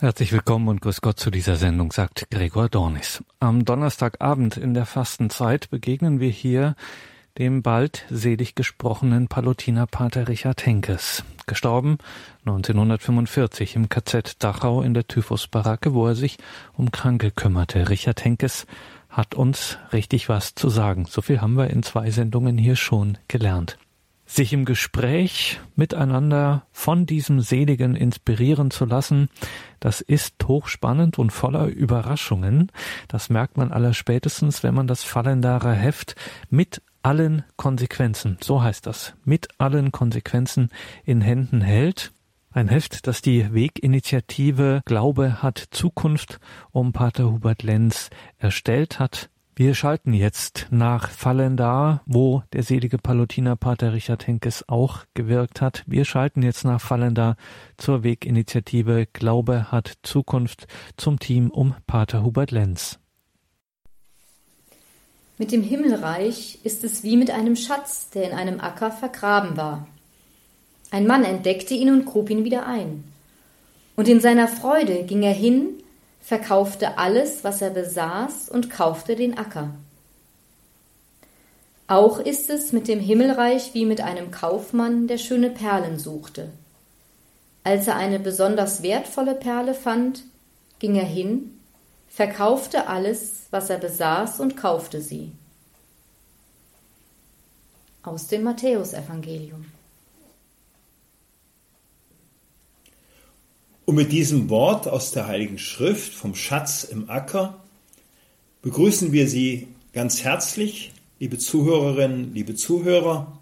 Herzlich willkommen und grüß Gott zu dieser Sendung, sagt Gregor Dornis. Am Donnerstagabend in der Fastenzeit begegnen wir hier dem bald selig gesprochenen Palutinerpater Richard Henkes, gestorben 1945 im KZ Dachau in der Typhusbaracke, wo er sich um Kranke kümmerte. Richard Henkes hat uns richtig was zu sagen. So viel haben wir in zwei Sendungen hier schon gelernt sich im Gespräch miteinander von diesem Seligen inspirieren zu lassen, das ist hochspannend und voller Überraschungen. Das merkt man allerspätestens, wenn man das Fallendare Heft mit allen Konsequenzen, so heißt das, mit allen Konsequenzen in Händen hält. Ein Heft, das die Weginitiative Glaube hat Zukunft um Pater Hubert Lenz erstellt hat. Wir schalten jetzt nach Fallendar, wo der selige Palutinerpater Richard Henkes auch gewirkt hat. Wir schalten jetzt nach Fallendar zur Weginitiative Glaube hat Zukunft zum Team um Pater Hubert Lenz. Mit dem Himmelreich ist es wie mit einem Schatz, der in einem Acker vergraben war. Ein Mann entdeckte ihn und grub ihn wieder ein. Und in seiner Freude ging er hin, verkaufte alles, was er besaß, und kaufte den Acker. Auch ist es mit dem Himmelreich wie mit einem Kaufmann, der schöne Perlen suchte. Als er eine besonders wertvolle Perle fand, ging er hin, verkaufte alles, was er besaß, und kaufte sie. Aus dem Matthäusevangelium. Und mit diesem Wort aus der Heiligen Schrift vom Schatz im Acker begrüßen wir Sie ganz herzlich, liebe Zuhörerinnen, liebe Zuhörer,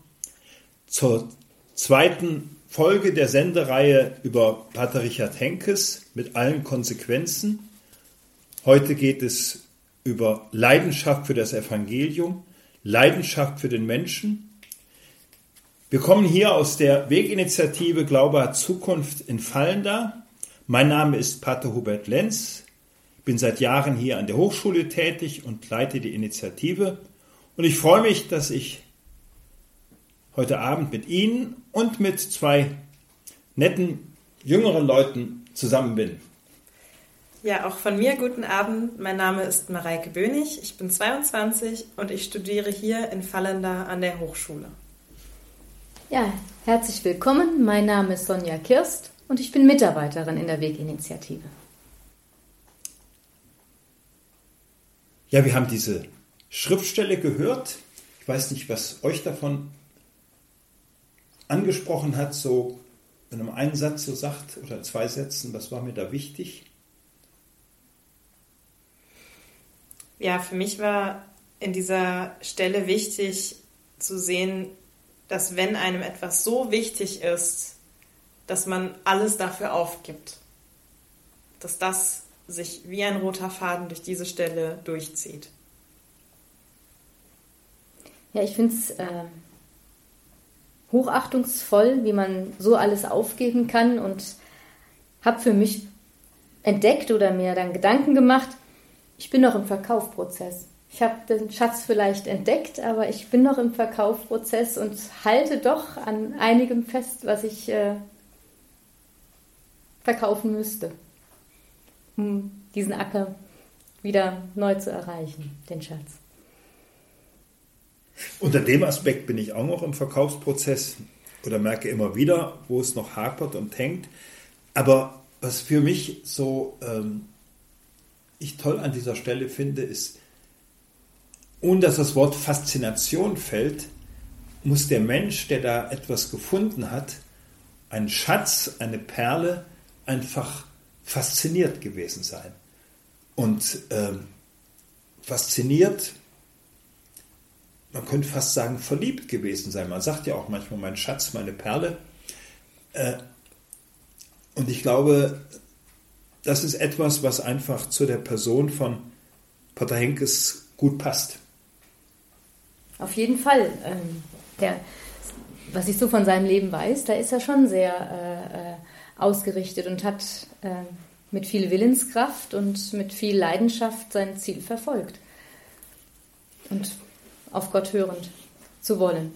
zur zweiten Folge der Sendereihe über Pater Richard Henkes mit allen Konsequenzen. Heute geht es über Leidenschaft für das Evangelium, Leidenschaft für den Menschen. Wir kommen hier aus der Weginitiative Glaube hat Zukunft in Fallenda mein Name ist Pater Hubert Lenz, bin seit Jahren hier an der Hochschule tätig und leite die Initiative. Und ich freue mich, dass ich heute Abend mit Ihnen und mit zwei netten jüngeren Leuten zusammen bin. Ja, auch von mir guten Abend. Mein Name ist Mareike Bönig. Ich bin 22 und ich studiere hier in Fallenda an der Hochschule. Ja, herzlich willkommen. Mein Name ist Sonja Kirst und ich bin Mitarbeiterin in der Weginitiative. Ja, wir haben diese Schriftstelle gehört. Ich weiß nicht, was euch davon angesprochen hat, so in einem einen Satz so sagt oder zwei Sätzen, was war mir da wichtig? Ja, für mich war in dieser Stelle wichtig zu sehen, dass wenn einem etwas so wichtig ist, dass man alles dafür aufgibt. Dass das sich wie ein roter Faden durch diese Stelle durchzieht. Ja, ich finde es äh, hochachtungsvoll, wie man so alles aufgeben kann und habe für mich entdeckt oder mir dann Gedanken gemacht, ich bin noch im Verkaufprozess. Ich habe den Schatz vielleicht entdeckt, aber ich bin noch im Verkaufprozess und halte doch an einigem fest, was ich äh, verkaufen müsste, um diesen Acker wieder neu zu erreichen, den Schatz. Unter dem Aspekt bin ich auch noch im Verkaufsprozess oder merke immer wieder, wo es noch hapert und hängt. Aber was für mich so ähm, ich toll an dieser Stelle finde, ist, ohne dass das Wort Faszination fällt, muss der Mensch, der da etwas gefunden hat, einen Schatz, eine Perle, einfach fasziniert gewesen sein. Und ähm, fasziniert, man könnte fast sagen, verliebt gewesen sein. Man sagt ja auch manchmal, mein Schatz, meine Perle. Äh, und ich glaube, das ist etwas, was einfach zu der Person von Pater Henkes gut passt. Auf jeden Fall. Ähm, der, was ich so von seinem Leben weiß, da ist er schon sehr äh, äh ausgerichtet und hat äh, mit viel Willenskraft und mit viel Leidenschaft sein Ziel verfolgt. Und auf Gott hörend zu wollen.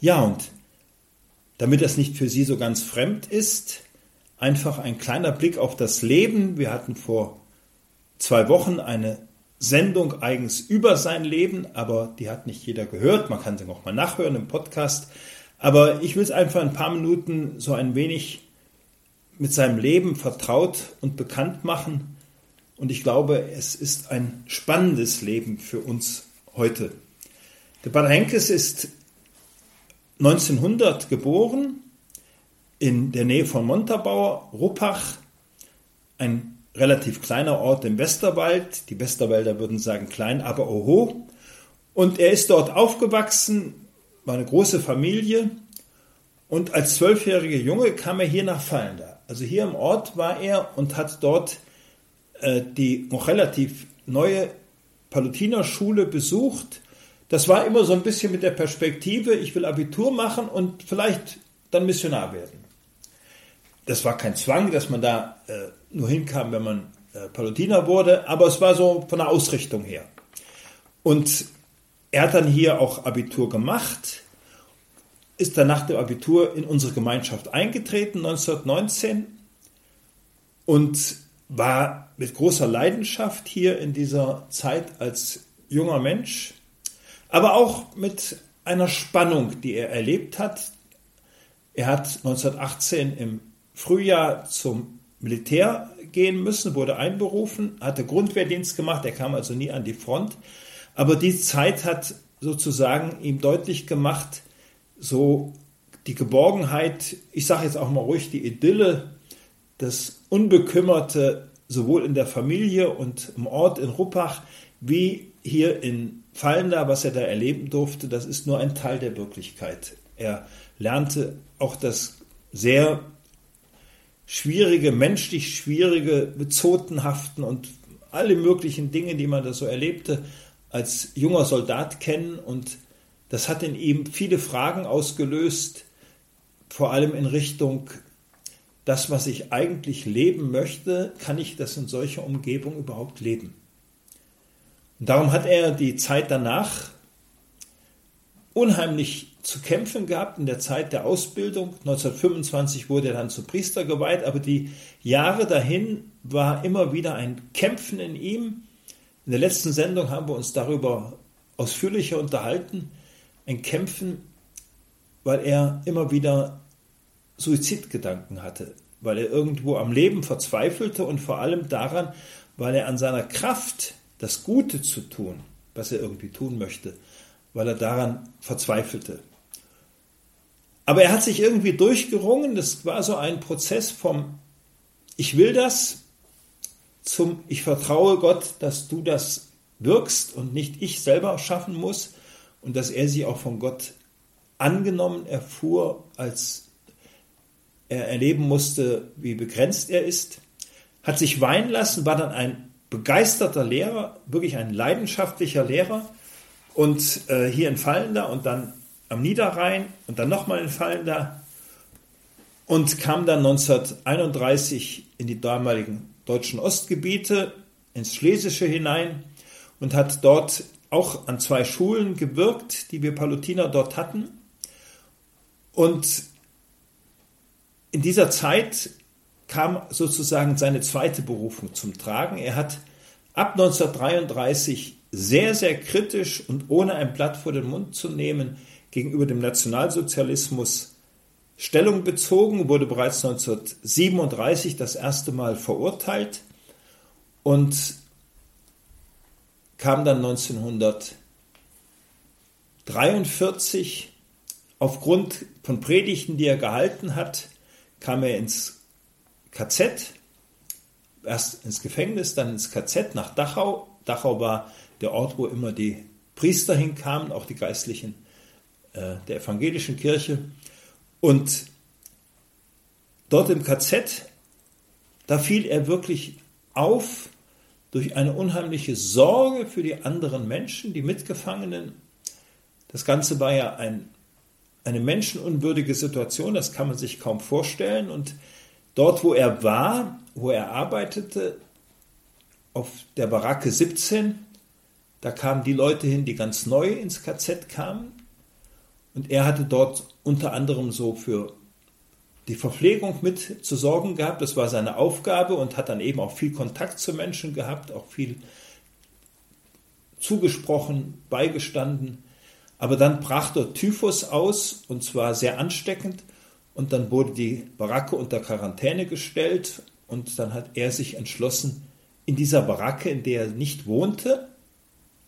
Ja, und damit das nicht für Sie so ganz fremd ist, einfach ein kleiner Blick auf das Leben. Wir hatten vor zwei Wochen eine Sendung eigens über sein Leben, aber die hat nicht jeder gehört. Man kann sie noch mal nachhören im Podcast. Aber ich will es einfach ein paar Minuten so ein wenig mit seinem Leben vertraut und bekannt machen. Und ich glaube, es ist ein spannendes Leben für uns heute. Der Bad Henkes ist 1900 geboren in der Nähe von Montabaur, Ruppach, ein relativ kleiner Ort im Westerwald. Die Westerwälder würden sagen klein, aber oho. Und er ist dort aufgewachsen, war eine große Familie. Und als zwölfjähriger Junge kam er hier nach Fallender. Also hier im Ort war er und hat dort äh, die noch relativ neue Palutinerschule besucht. Das war immer so ein bisschen mit der Perspektive, ich will Abitur machen und vielleicht dann Missionar werden. Das war kein Zwang, dass man da äh, nur hinkam, wenn man äh, Palutiner wurde, aber es war so von der Ausrichtung her. Und er hat dann hier auch Abitur gemacht ist dann nach dem Abitur in unsere Gemeinschaft eingetreten, 1919, und war mit großer Leidenschaft hier in dieser Zeit als junger Mensch, aber auch mit einer Spannung, die er erlebt hat. Er hat 1918 im Frühjahr zum Militär gehen müssen, wurde einberufen, hatte Grundwehrdienst gemacht, er kam also nie an die Front. Aber die Zeit hat sozusagen ihm deutlich gemacht, so die Geborgenheit, ich sage jetzt auch mal ruhig die Idylle, das Unbekümmerte sowohl in der Familie und im Ort in Ruppach wie hier in Fallender, was er da erleben durfte, das ist nur ein Teil der Wirklichkeit. Er lernte auch das sehr schwierige, menschlich schwierige, bezotenhaften und alle möglichen Dinge, die man da so erlebte, als junger Soldat kennen und das hat in ihm viele Fragen ausgelöst, vor allem in Richtung, das, was ich eigentlich leben möchte, kann ich das in solcher Umgebung überhaupt leben? Und darum hat er die Zeit danach unheimlich zu kämpfen gehabt in der Zeit der Ausbildung. 1925 wurde er dann zum Priester geweiht, aber die Jahre dahin war immer wieder ein Kämpfen in ihm. In der letzten Sendung haben wir uns darüber ausführlicher unterhalten ein Kämpfen, weil er immer wieder Suizidgedanken hatte, weil er irgendwo am Leben verzweifelte und vor allem daran, weil er an seiner Kraft, das Gute zu tun, was er irgendwie tun möchte, weil er daran verzweifelte. Aber er hat sich irgendwie durchgerungen, das war so ein Prozess vom Ich will das zum Ich vertraue Gott, dass du das wirkst und nicht ich selber schaffen muss und dass er sie auch von Gott angenommen erfuhr, als er erleben musste, wie begrenzt er ist, hat sich weinen lassen, war dann ein begeisterter Lehrer, wirklich ein leidenschaftlicher Lehrer und äh, hier in Fallender und dann am Niederrhein und dann nochmal in Fallender und kam dann 1931 in die damaligen deutschen Ostgebiete, ins Schlesische hinein und hat dort auch an zwei Schulen gewirkt, die wir Palutiner dort hatten. Und in dieser Zeit kam sozusagen seine zweite Berufung zum Tragen. Er hat ab 1933 sehr, sehr kritisch und ohne ein Blatt vor den Mund zu nehmen gegenüber dem Nationalsozialismus Stellung bezogen, wurde bereits 1937 das erste Mal verurteilt und kam dann 1943 aufgrund von Predigten, die er gehalten hat, kam er ins KZ, erst ins Gefängnis, dann ins KZ nach Dachau. Dachau war der Ort, wo immer die Priester hinkamen, auch die Geistlichen äh, der evangelischen Kirche. Und dort im KZ, da fiel er wirklich auf durch eine unheimliche Sorge für die anderen Menschen, die Mitgefangenen. Das Ganze war ja ein, eine menschenunwürdige Situation, das kann man sich kaum vorstellen. Und dort, wo er war, wo er arbeitete, auf der Baracke 17, da kamen die Leute hin, die ganz neu ins KZ kamen. Und er hatte dort unter anderem so für die Verpflegung mit zu sorgen gehabt. Das war seine Aufgabe und hat dann eben auch viel Kontakt zu Menschen gehabt, auch viel zugesprochen, beigestanden. Aber dann brach dort Typhus aus und zwar sehr ansteckend. Und dann wurde die Baracke unter Quarantäne gestellt und dann hat er sich entschlossen, in dieser Baracke, in der er nicht wohnte,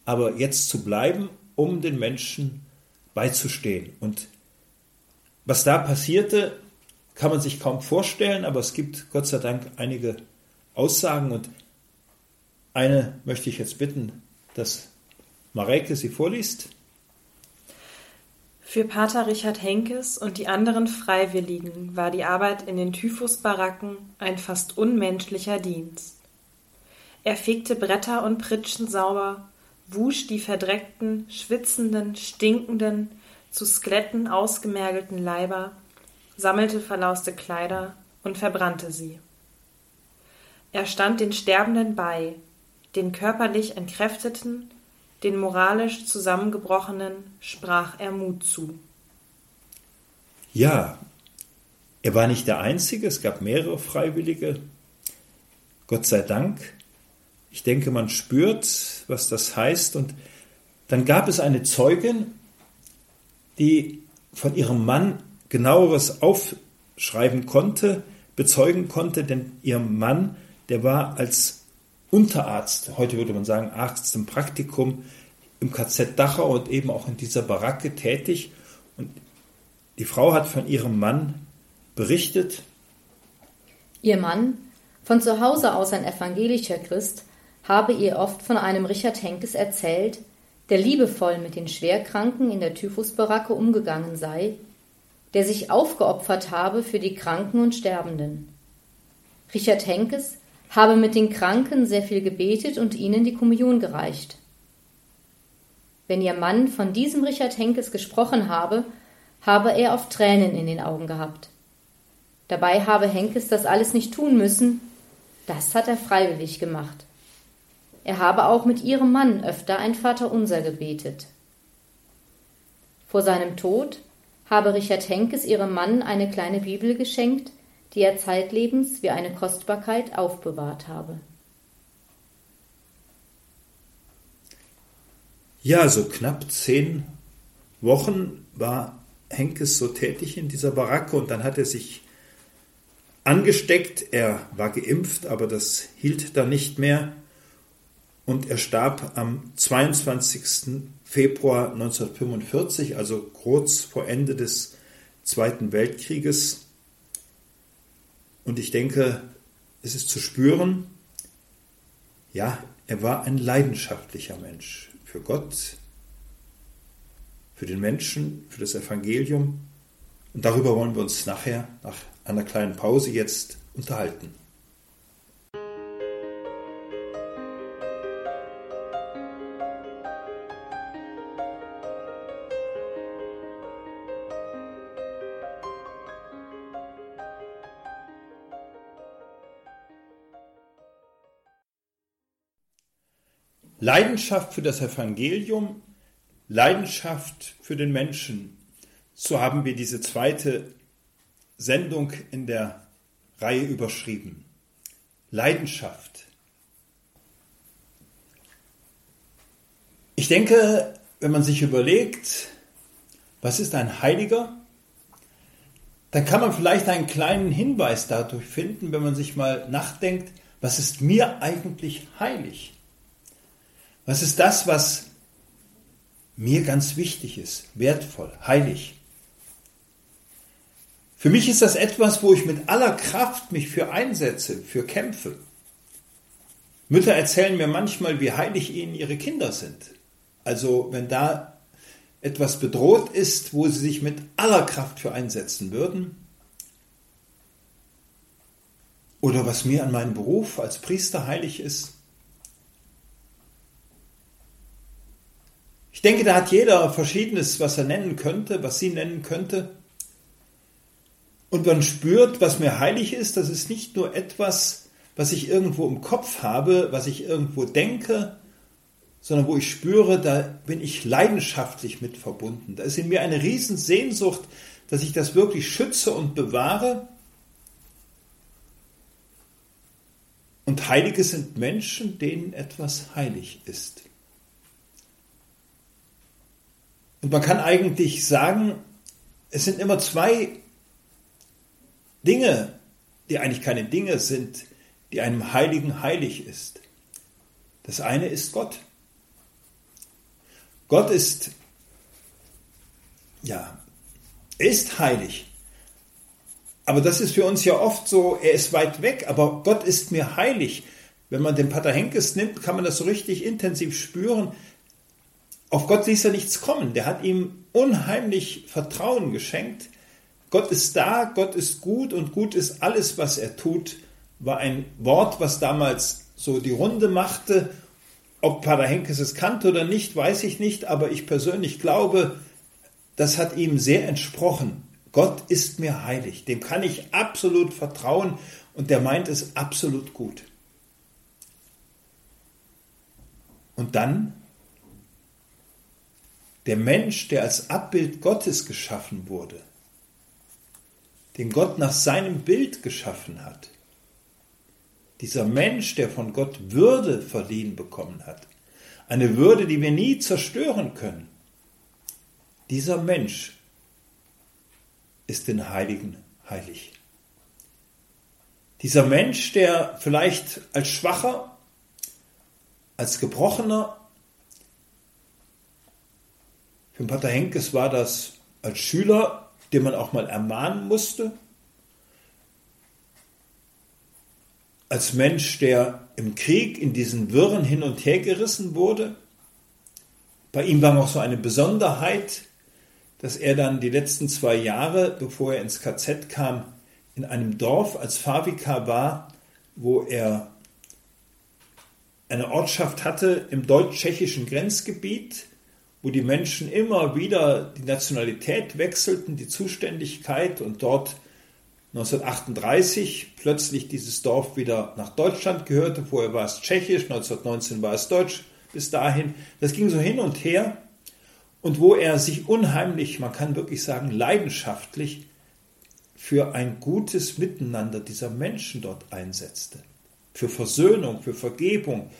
aber jetzt zu bleiben, um den Menschen beizustehen. Und was da passierte, kann man sich kaum vorstellen, aber es gibt Gott sei Dank einige Aussagen und eine möchte ich jetzt bitten, dass Mareke sie vorliest. Für Pater Richard Henkes und die anderen Freiwilligen war die Arbeit in den Typhusbaracken ein fast unmenschlicher Dienst. Er fegte Bretter und Pritschen sauber, wusch die verdreckten, schwitzenden, stinkenden, zu Skeletten ausgemergelten Leiber, sammelte verlauste Kleider und verbrannte sie. Er stand den Sterbenden bei, den körperlich Entkräfteten, den moralisch Zusammengebrochenen sprach er Mut zu. Ja, er war nicht der Einzige, es gab mehrere Freiwillige. Gott sei Dank. Ich denke, man spürt, was das heißt. Und dann gab es eine Zeugin, die von ihrem Mann genaueres aufschreiben konnte, bezeugen konnte, denn ihr Mann, der war als Unterarzt, heute würde man sagen Arzt im Praktikum im KZ Dachau und eben auch in dieser Baracke tätig. Und die Frau hat von ihrem Mann berichtet. Ihr Mann, von zu Hause aus ein evangelischer Christ, habe ihr oft von einem Richard Henkes erzählt, der liebevoll mit den Schwerkranken in der Typhusbaracke umgegangen sei, der sich aufgeopfert habe für die Kranken und Sterbenden. Richard Henkes habe mit den Kranken sehr viel gebetet und ihnen die Kommunion gereicht. Wenn ihr Mann von diesem Richard Henkes gesprochen habe, habe er oft Tränen in den Augen gehabt. Dabei habe Henkes das alles nicht tun müssen, das hat er freiwillig gemacht. Er habe auch mit ihrem Mann öfter ein Vaterunser gebetet. Vor seinem Tod habe Richard Henkes ihrem Mann eine kleine Bibel geschenkt, die er zeitlebens wie eine Kostbarkeit aufbewahrt habe. Ja, so knapp zehn Wochen war Henkes so tätig in dieser Baracke und dann hat er sich angesteckt. Er war geimpft, aber das hielt dann nicht mehr. Und er starb am 22. Februar 1945, also kurz vor Ende des Zweiten Weltkrieges. Und ich denke, es ist zu spüren, ja, er war ein leidenschaftlicher Mensch für Gott, für den Menschen, für das Evangelium. Und darüber wollen wir uns nachher, nach einer kleinen Pause jetzt unterhalten. Leidenschaft für das Evangelium, Leidenschaft für den Menschen. So haben wir diese zweite Sendung in der Reihe überschrieben. Leidenschaft. Ich denke, wenn man sich überlegt, was ist ein Heiliger, dann kann man vielleicht einen kleinen Hinweis dadurch finden, wenn man sich mal nachdenkt, was ist mir eigentlich heilig? Was ist das, was mir ganz wichtig ist, wertvoll, heilig? Für mich ist das etwas, wo ich mit aller Kraft mich für einsetze, für kämpfe. Mütter erzählen mir manchmal, wie heilig ihnen ihre Kinder sind. Also wenn da etwas bedroht ist, wo sie sich mit aller Kraft für einsetzen würden. Oder was mir an meinem Beruf als Priester heilig ist. Ich denke, da hat jeder Verschiedenes, was er nennen könnte, was sie nennen könnte. Und man spürt, was mir heilig ist, das ist nicht nur etwas, was ich irgendwo im Kopf habe, was ich irgendwo denke, sondern wo ich spüre, da bin ich leidenschaftlich mit verbunden. Da ist in mir eine Riesensehnsucht, dass ich das wirklich schütze und bewahre. Und Heilige sind Menschen, denen etwas heilig ist. Und man kann eigentlich sagen, es sind immer zwei Dinge, die eigentlich keine Dinge sind, die einem Heiligen heilig ist. Das eine ist Gott. Gott ist, ja, ist heilig. Aber das ist für uns ja oft so, er ist weit weg, aber Gott ist mir heilig. Wenn man den Pater Henkes nimmt, kann man das so richtig intensiv spüren. Auf Gott ließ er nichts kommen. Der hat ihm unheimlich Vertrauen geschenkt. Gott ist da, Gott ist gut und gut ist alles, was er tut, war ein Wort, was damals so die Runde machte. Ob Pater Henkes es kannte oder nicht, weiß ich nicht, aber ich persönlich glaube, das hat ihm sehr entsprochen. Gott ist mir heilig, dem kann ich absolut vertrauen und der meint es absolut gut. Und dann der Mensch, der als Abbild Gottes geschaffen wurde, den Gott nach seinem Bild geschaffen hat, dieser Mensch, der von Gott Würde verliehen bekommen hat, eine Würde, die wir nie zerstören können, dieser Mensch ist den Heiligen heilig. Dieser Mensch, der vielleicht als Schwacher, als Gebrochener, für Pater Henkes war das als Schüler, den man auch mal ermahnen musste, als Mensch, der im Krieg in diesen Wirren hin und her gerissen wurde. Bei ihm war noch so eine Besonderheit, dass er dann die letzten zwei Jahre, bevor er ins KZ kam, in einem Dorf als Fahrvikar war, wo er eine Ortschaft hatte im deutsch-tschechischen Grenzgebiet, wo die Menschen immer wieder die Nationalität wechselten, die Zuständigkeit und dort 1938 plötzlich dieses Dorf wieder nach Deutschland gehörte. Vorher war es tschechisch, 1919 war es deutsch bis dahin. Das ging so hin und her und wo er sich unheimlich, man kann wirklich sagen, leidenschaftlich für ein gutes Miteinander dieser Menschen dort einsetzte. Für Versöhnung, für Vergebung.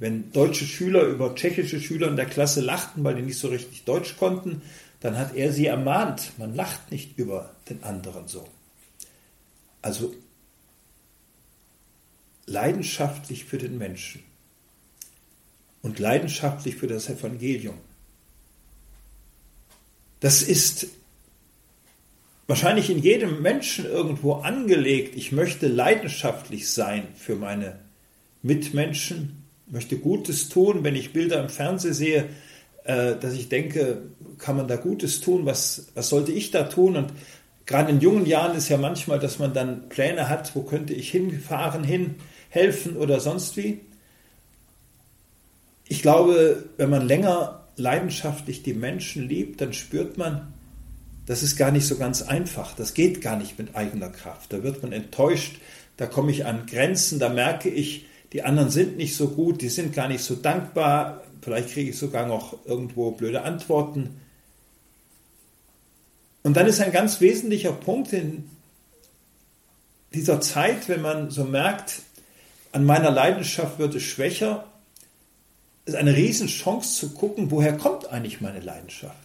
Wenn deutsche Schüler über tschechische Schüler in der Klasse lachten, weil die nicht so richtig Deutsch konnten, dann hat er sie ermahnt, man lacht nicht über den anderen so. Also leidenschaftlich für den Menschen und leidenschaftlich für das Evangelium. Das ist wahrscheinlich in jedem Menschen irgendwo angelegt. Ich möchte leidenschaftlich sein für meine Mitmenschen, möchte Gutes tun. Wenn ich Bilder im Fernsehen sehe, äh, dass ich denke, kann man da Gutes tun? Was, was sollte ich da tun? Und gerade in jungen Jahren ist ja manchmal, dass man dann Pläne hat, wo könnte ich hinfahren, hin, helfen oder sonst wie. Ich glaube, wenn man länger leidenschaftlich die Menschen liebt, dann spürt man, das ist gar nicht so ganz einfach. Das geht gar nicht mit eigener Kraft. Da wird man enttäuscht, da komme ich an Grenzen, da merke ich, die anderen sind nicht so gut, die sind gar nicht so dankbar, vielleicht kriege ich sogar noch irgendwo blöde Antworten. Und dann ist ein ganz wesentlicher Punkt in dieser Zeit, wenn man so merkt, an meiner Leidenschaft wird es schwächer, ist eine Riesenchance zu gucken, woher kommt eigentlich meine Leidenschaft.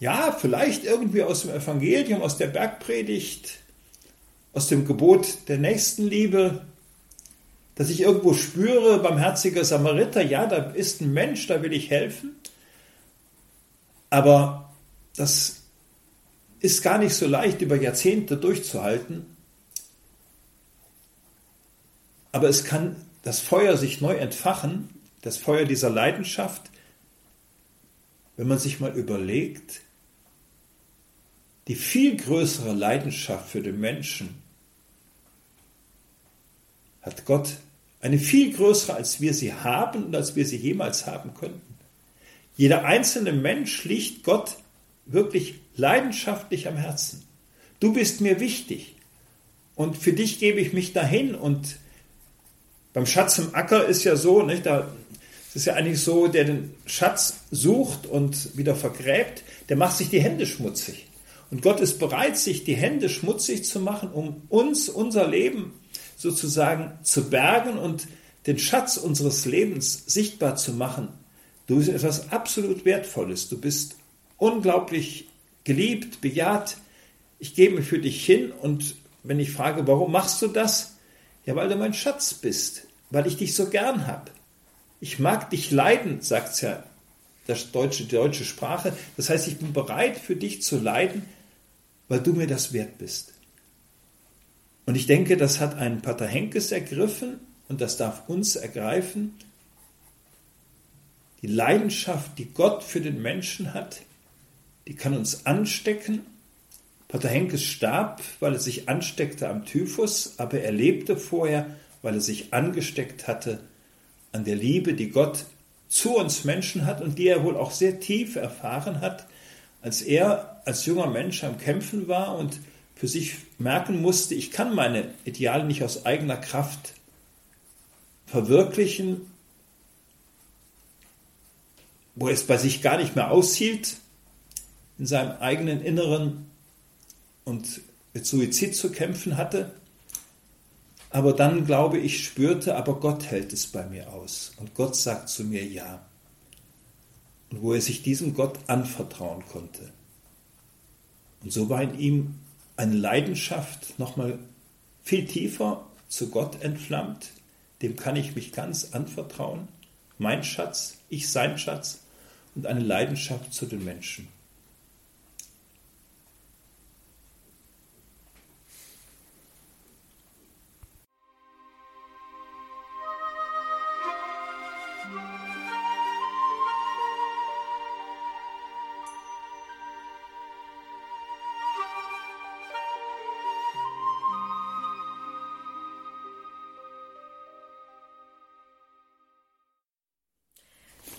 Ja, vielleicht irgendwie aus dem Evangelium, aus der Bergpredigt, aus dem Gebot der Nächstenliebe, dass ich irgendwo spüre, barmherziger Samariter, ja, da ist ein Mensch, da will ich helfen. Aber das ist gar nicht so leicht über Jahrzehnte durchzuhalten. Aber es kann das Feuer sich neu entfachen, das Feuer dieser Leidenschaft, wenn man sich mal überlegt, die viel größere Leidenschaft für den Menschen hat Gott, eine viel größere, als wir sie haben und als wir sie jemals haben könnten. Jeder einzelne Mensch liegt Gott wirklich leidenschaftlich am Herzen. Du bist mir wichtig und für dich gebe ich mich dahin und beim Schatz im Acker ist ja so, nicht, da ist ja eigentlich so, der den Schatz sucht und wieder vergräbt, der macht sich die Hände schmutzig. Und Gott ist bereit, sich die Hände schmutzig zu machen, um uns unser Leben sozusagen zu bergen und den Schatz unseres Lebens sichtbar zu machen. Du bist etwas absolut Wertvolles. Du bist unglaublich geliebt, bejaht. Ich gebe mich für dich hin und wenn ich frage, warum machst du das? Ja, weil du mein Schatz bist, weil ich dich so gern habe. Ich mag dich leiden, sagt ja das deutsche, die deutsche Sprache. Das heißt, ich bin bereit für dich zu leiden, weil du mir das wert bist. Und ich denke, das hat ein Pater Henkes ergriffen und das darf uns ergreifen. Die Leidenschaft, die Gott für den Menschen hat, die kann uns anstecken. Pater Henkes starb, weil er sich ansteckte am Typhus, aber er lebte vorher, weil er sich angesteckt hatte an der Liebe, die Gott zu uns Menschen hat und die er wohl auch sehr tief erfahren hat, als er als junger Mensch am Kämpfen war und für sich merken musste, ich kann meine Ideale nicht aus eigener Kraft verwirklichen, wo er es bei sich gar nicht mehr aushielt, in seinem eigenen Inneren und mit Suizid zu kämpfen hatte. Aber dann, glaube ich, spürte, aber Gott hält es bei mir aus. Und Gott sagt zu mir ja. Und wo er sich diesem Gott anvertrauen konnte. Und so war in ihm eine Leidenschaft nochmal viel tiefer zu Gott entflammt. Dem kann ich mich ganz anvertrauen. Mein Schatz, ich sein Schatz und eine Leidenschaft zu den Menschen.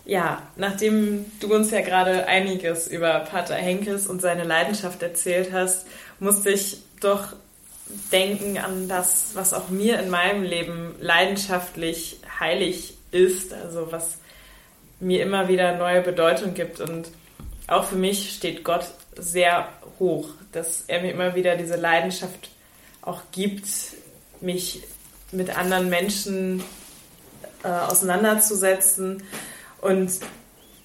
Ja, nachdem du uns ja gerade einiges über Pater Henkes und seine Leidenschaft erzählt hast, musste ich doch denken an das, was auch mir in meinem Leben leidenschaftlich heilig ist, also was mir immer wieder neue Bedeutung gibt. Und auch für mich steht Gott sehr hoch, dass er mir immer wieder diese Leidenschaft auch gibt, mich mit anderen Menschen äh, auseinanderzusetzen und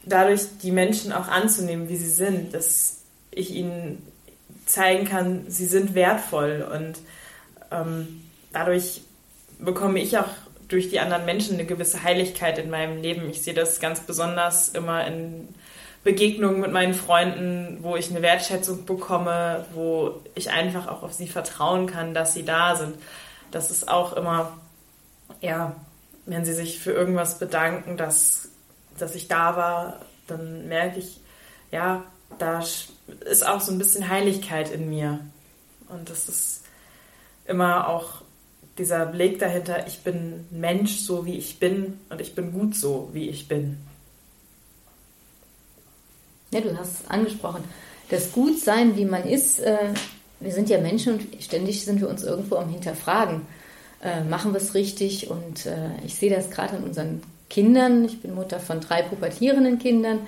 dadurch die Menschen auch anzunehmen, wie sie sind, dass ich ihnen zeigen kann, sie sind wertvoll und ähm, dadurch bekomme ich auch durch die anderen Menschen eine gewisse Heiligkeit in meinem Leben. Ich sehe das ganz besonders immer in Begegnungen mit meinen Freunden, wo ich eine Wertschätzung bekomme, wo ich einfach auch auf sie vertrauen kann, dass sie da sind. Das ist auch immer, ja, wenn sie sich für irgendwas bedanken, dass dass ich da war, dann merke ich, ja, da ist auch so ein bisschen Heiligkeit in mir. Und das ist immer auch dieser Blick dahinter, ich bin Mensch so wie ich bin und ich bin gut so wie ich bin. Ja, du hast es angesprochen. Das Gutsein, wie man ist, äh, wir sind ja Menschen und ständig sind wir uns irgendwo am Hinterfragen. Äh, machen wir es richtig? Und äh, ich sehe das gerade in unseren Kindern, ich bin Mutter von drei pubertierenden Kindern,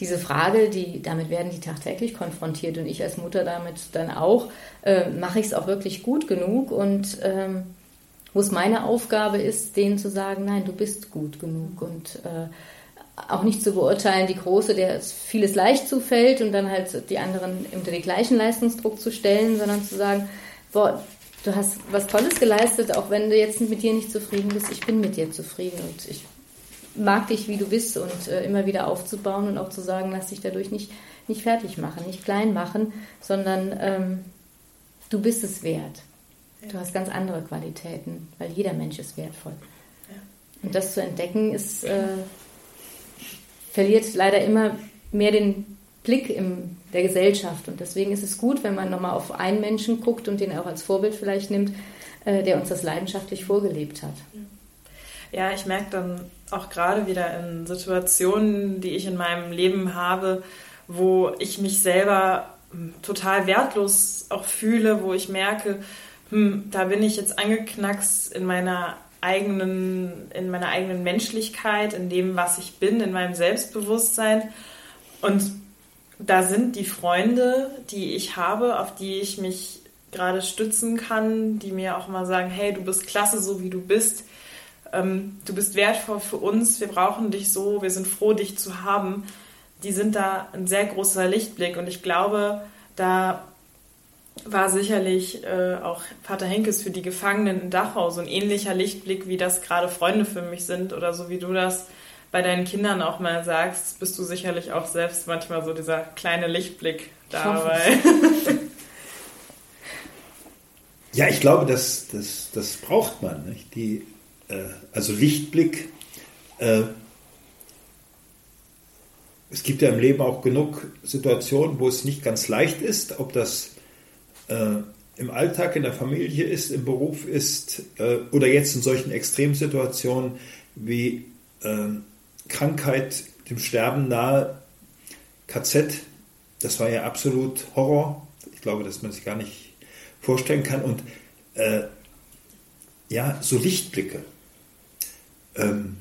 diese Frage, die, damit werden die tagtäglich konfrontiert und ich als Mutter damit dann auch, äh, mache ich es auch wirklich gut genug und ähm, wo es meine Aufgabe ist, denen zu sagen, nein, du bist gut genug und äh, auch nicht zu beurteilen, die Große, der vieles leicht zufällt und dann halt die anderen unter den gleichen Leistungsdruck zu stellen, sondern zu sagen, boah, du hast was Tolles geleistet, auch wenn du jetzt mit dir nicht zufrieden bist, ich bin mit dir zufrieden und ich mag dich, wie du bist und äh, immer wieder aufzubauen und auch zu sagen, lass dich dadurch nicht, nicht fertig machen, nicht klein machen, sondern ähm, du bist es wert. Du hast ganz andere Qualitäten, weil jeder Mensch ist wertvoll. Und das zu entdecken, ist, äh, verliert leider immer mehr den Blick in der Gesellschaft. Und deswegen ist es gut, wenn man nochmal auf einen Menschen guckt und den auch als Vorbild vielleicht nimmt, äh, der uns das leidenschaftlich vorgelebt hat. Ja, ich merke dann auch gerade wieder in Situationen, die ich in meinem Leben habe, wo ich mich selber hm, total wertlos auch fühle, wo ich merke, hm, da bin ich jetzt angeknackst in meiner eigenen, in meiner eigenen Menschlichkeit, in dem, was ich bin, in meinem Selbstbewusstsein. Und da sind die Freunde, die ich habe, auf die ich mich gerade stützen kann, die mir auch mal sagen, hey, du bist klasse, so wie du bist. Ähm, du bist wertvoll für uns, wir brauchen dich so, wir sind froh, dich zu haben. Die sind da ein sehr großer Lichtblick und ich glaube, da war sicherlich äh, auch Vater Henkes für die Gefangenen in Dachau so ein ähnlicher Lichtblick, wie das gerade Freunde für mich sind oder so wie du das bei deinen Kindern auch mal sagst, bist du sicherlich auch selbst manchmal so dieser kleine Lichtblick dabei. Ja, ich glaube, das, das, das braucht man. Nicht? Die, also Lichtblick. Äh, es gibt ja im Leben auch genug Situationen, wo es nicht ganz leicht ist, ob das äh, im Alltag, in der Familie ist, im Beruf ist äh, oder jetzt in solchen Extremsituationen wie äh, Krankheit, dem Sterben nahe, KZ, das war ja absolut Horror. Ich glaube, dass man sich gar nicht vorstellen kann. Und äh, ja, so Lichtblicke. Ähm,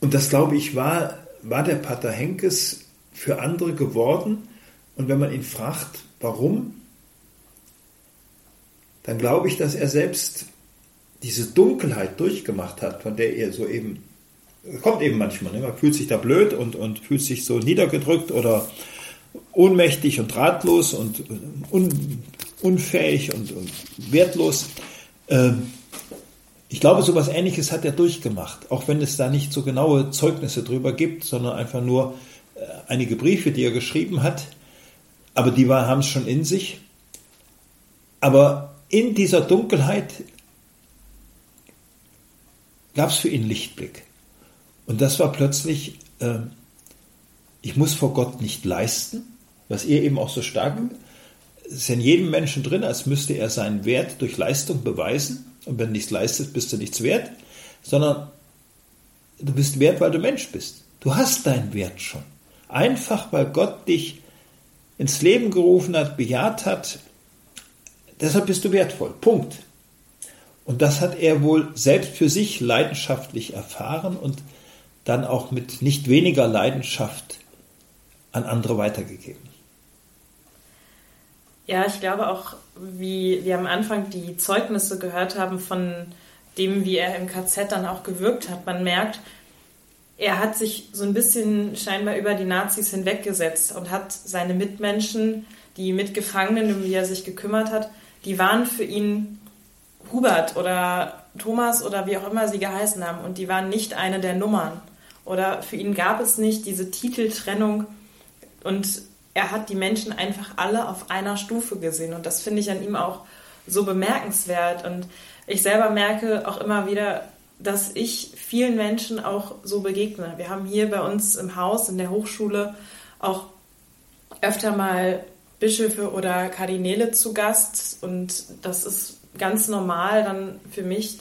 und das, glaube ich, war, war der Pater Henkes für andere geworden. Und wenn man ihn fragt, warum, dann glaube ich, dass er selbst diese Dunkelheit durchgemacht hat, von der er so eben kommt eben manchmal. Ne? Man fühlt sich da blöd und, und fühlt sich so niedergedrückt oder ohnmächtig und ratlos und un, unfähig und, und wertlos. Ähm, ich glaube, so etwas Ähnliches hat er durchgemacht, auch wenn es da nicht so genaue Zeugnisse drüber gibt, sondern einfach nur äh, einige Briefe, die er geschrieben hat. Aber die haben es schon in sich. Aber in dieser Dunkelheit gab es für ihn Lichtblick. Und das war plötzlich, äh, ich muss vor Gott nicht leisten, was ihr eben auch so stark ist in jedem Menschen drin, als müsste er seinen Wert durch Leistung beweisen. Und wenn du nichts leistest, bist du nichts wert, sondern du bist wert, weil du Mensch bist. Du hast deinen Wert schon. Einfach, weil Gott dich ins Leben gerufen hat, bejaht hat. Deshalb bist du wertvoll. Punkt. Und das hat er wohl selbst für sich leidenschaftlich erfahren und dann auch mit nicht weniger Leidenschaft an andere weitergegeben. Ja, ich glaube auch, wie wir am Anfang die Zeugnisse gehört haben von dem, wie er im KZ dann auch gewirkt hat. Man merkt, er hat sich so ein bisschen scheinbar über die Nazis hinweggesetzt und hat seine Mitmenschen, die Mitgefangenen, um die er sich gekümmert hat, die waren für ihn Hubert oder Thomas oder wie auch immer sie geheißen haben und die waren nicht eine der Nummern. Oder für ihn gab es nicht diese Titeltrennung und er hat die Menschen einfach alle auf einer Stufe gesehen. Und das finde ich an ihm auch so bemerkenswert. Und ich selber merke auch immer wieder, dass ich vielen Menschen auch so begegne. Wir haben hier bei uns im Haus, in der Hochschule, auch öfter mal Bischöfe oder Kardinäle zu Gast. Und das ist ganz normal dann für mich,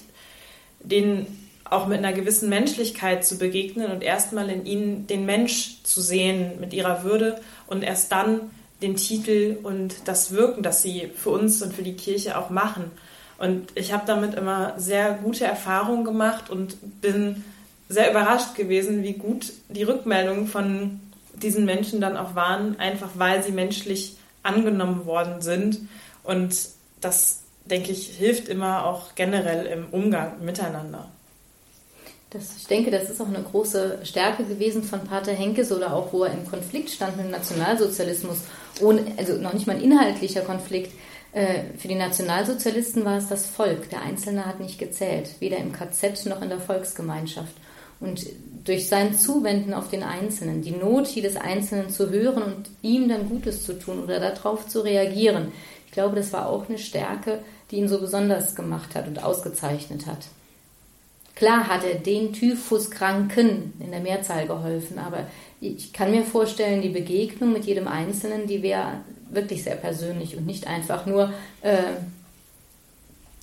den auch mit einer gewissen Menschlichkeit zu begegnen und erstmal in ihnen den Mensch zu sehen mit ihrer Würde und erst dann den Titel und das Wirken, das sie für uns und für die Kirche auch machen. Und ich habe damit immer sehr gute Erfahrungen gemacht und bin sehr überrascht gewesen, wie gut die Rückmeldungen von diesen Menschen dann auch waren, einfach weil sie menschlich angenommen worden sind. Und das, denke ich, hilft immer auch generell im Umgang miteinander. Das, ich denke, das ist auch eine große Stärke gewesen von Pater Henkes oder auch, wo er im Konflikt stand mit dem Nationalsozialismus. Ohne, also noch nicht mal ein inhaltlicher Konflikt. Äh, für die Nationalsozialisten war es das Volk. Der Einzelne hat nicht gezählt, weder im KZ noch in der Volksgemeinschaft. Und durch sein Zuwenden auf den Einzelnen, die Not jedes Einzelnen zu hören und ihm dann Gutes zu tun oder darauf zu reagieren, ich glaube, das war auch eine Stärke, die ihn so besonders gemacht hat und ausgezeichnet hat. Klar hat er den Typhuskranken in der Mehrzahl geholfen, aber ich kann mir vorstellen, die Begegnung mit jedem Einzelnen, die wäre wirklich sehr persönlich und nicht einfach nur äh,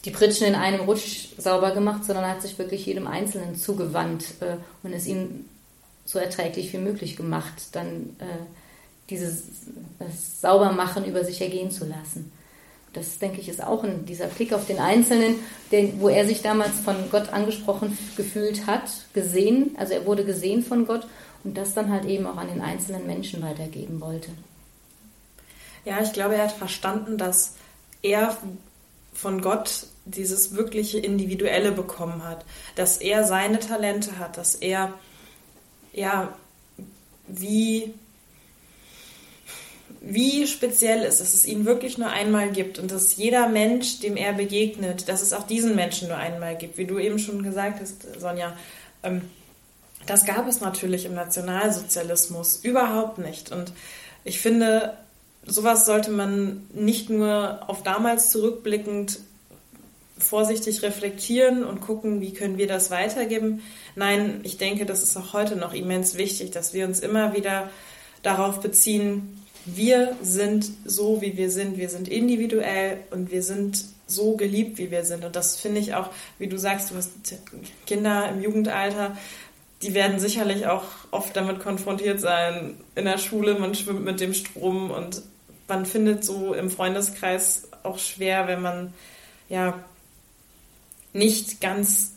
die Pritschen in einem Rutsch sauber gemacht, sondern hat sich wirklich jedem Einzelnen zugewandt äh, und es ihm so erträglich wie möglich gemacht, dann äh, dieses Saubermachen über sich ergehen zu lassen. Das, denke ich, ist auch ein, dieser Blick auf den Einzelnen, den, wo er sich damals von Gott angesprochen gefühlt hat, gesehen, also er wurde gesehen von Gott und das dann halt eben auch an den einzelnen Menschen weitergeben wollte. Ja, ich glaube, er hat verstanden, dass er von Gott dieses wirkliche Individuelle bekommen hat, dass er seine Talente hat, dass er ja wie wie speziell ist, dass es ihn wirklich nur einmal gibt und dass jeder Mensch, dem er begegnet, dass es auch diesen Menschen nur einmal gibt, wie du eben schon gesagt hast, Sonja. Ähm, das gab es natürlich im Nationalsozialismus überhaupt nicht. Und ich finde, sowas sollte man nicht nur auf damals zurückblickend vorsichtig reflektieren und gucken, wie können wir das weitergeben. Nein, ich denke, das ist auch heute noch immens wichtig, dass wir uns immer wieder darauf beziehen, wir sind so, wie wir sind. Wir sind individuell und wir sind so geliebt, wie wir sind. Und das finde ich auch, wie du sagst, du hast Kinder im Jugendalter, die werden sicherlich auch oft damit konfrontiert sein. In der Schule, man schwimmt mit dem Strom und man findet so im Freundeskreis auch schwer, wenn man ja nicht ganz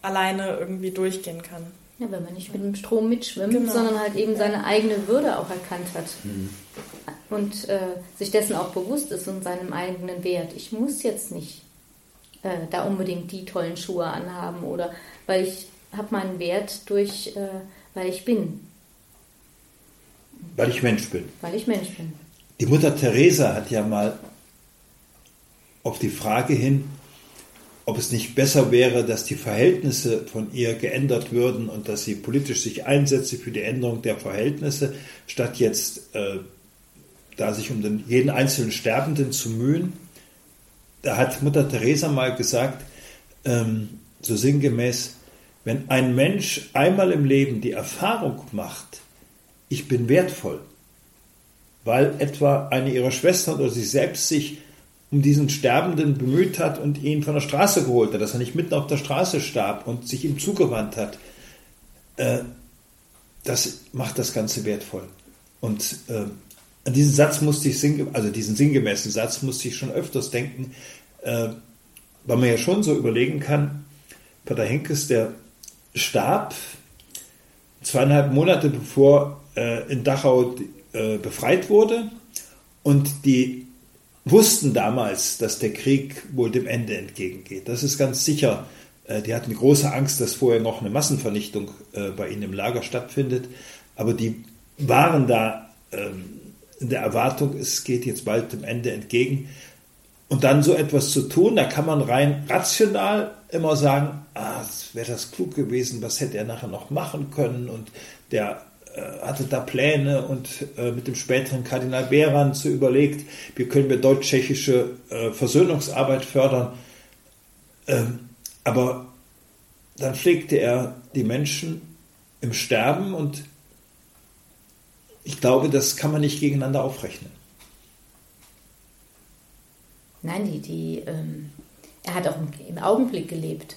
alleine irgendwie durchgehen kann. Ja, wenn man nicht mit dem Strom mitschwimmt, genau. sondern halt eben seine eigene Würde auch erkannt hat. Mhm. Und äh, sich dessen auch bewusst ist und seinem eigenen Wert. Ich muss jetzt nicht äh, da unbedingt die tollen Schuhe anhaben oder weil ich habe meinen Wert durch, äh, weil ich bin. Weil ich Mensch bin. Weil ich Mensch bin. Die Mutter Teresa hat ja mal auf die Frage hin, ob es nicht besser wäre, dass die Verhältnisse von ihr geändert würden und dass sie politisch sich einsetze für die Änderung der Verhältnisse, statt jetzt äh, da sich um den, jeden einzelnen Sterbenden zu mühen. Da hat Mutter Teresa mal gesagt, ähm, so sinngemäß, wenn ein Mensch einmal im Leben die Erfahrung macht, ich bin wertvoll, weil etwa eine ihrer Schwestern oder sie selbst sich um diesen Sterbenden bemüht hat und ihn von der Straße geholt hat, dass er nicht mitten auf der Straße starb und sich ihm zugewandt hat. Äh, das macht das Ganze wertvoll. Und äh, an diesen Satz musste ich, also diesen sinngemäßen Satz musste ich schon öfters denken, äh, weil man ja schon so überlegen kann, Pater Henkes, der starb zweieinhalb Monate bevor äh, in Dachau äh, befreit wurde und die wussten damals, dass der Krieg wohl dem Ende entgegengeht. Das ist ganz sicher. Äh, die hatten große Angst, dass vorher noch eine Massenvernichtung äh, bei ihnen im Lager stattfindet. Aber die waren da ähm, in der Erwartung, es geht jetzt bald dem Ende entgegen. Und dann so etwas zu tun, da kann man rein rational immer sagen, ah, wäre das klug gewesen, was hätte er nachher noch machen können und der hatte da Pläne und äh, mit dem späteren Kardinal Behran zu überlegt, wie können wir deutsch-tschechische äh, Versöhnungsarbeit fördern. Ähm, aber dann pflegte er die Menschen im Sterben und ich glaube, das kann man nicht gegeneinander aufrechnen. Nein, die, die, ähm, er hat auch im Augenblick gelebt.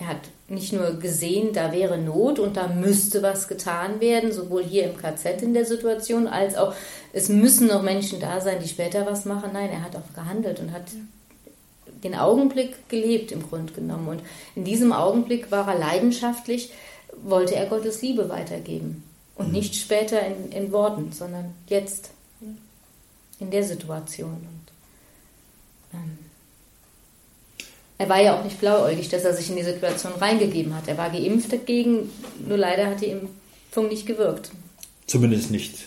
Er hat nicht nur gesehen, da wäre Not und da müsste was getan werden, sowohl hier im KZ in der Situation, als auch es müssen noch Menschen da sein, die später was machen. Nein, er hat auch gehandelt und hat den Augenblick gelebt im Grunde genommen. Und in diesem Augenblick war er leidenschaftlich, wollte er Gottes Liebe weitergeben. Und mhm. nicht später in, in Worten, sondern jetzt in der Situation. Und, ähm, er war ja auch nicht blauäugig, dass er sich in die Situation reingegeben hat. Er war geimpft dagegen, nur leider hat die Impfung nicht gewirkt. Zumindest nicht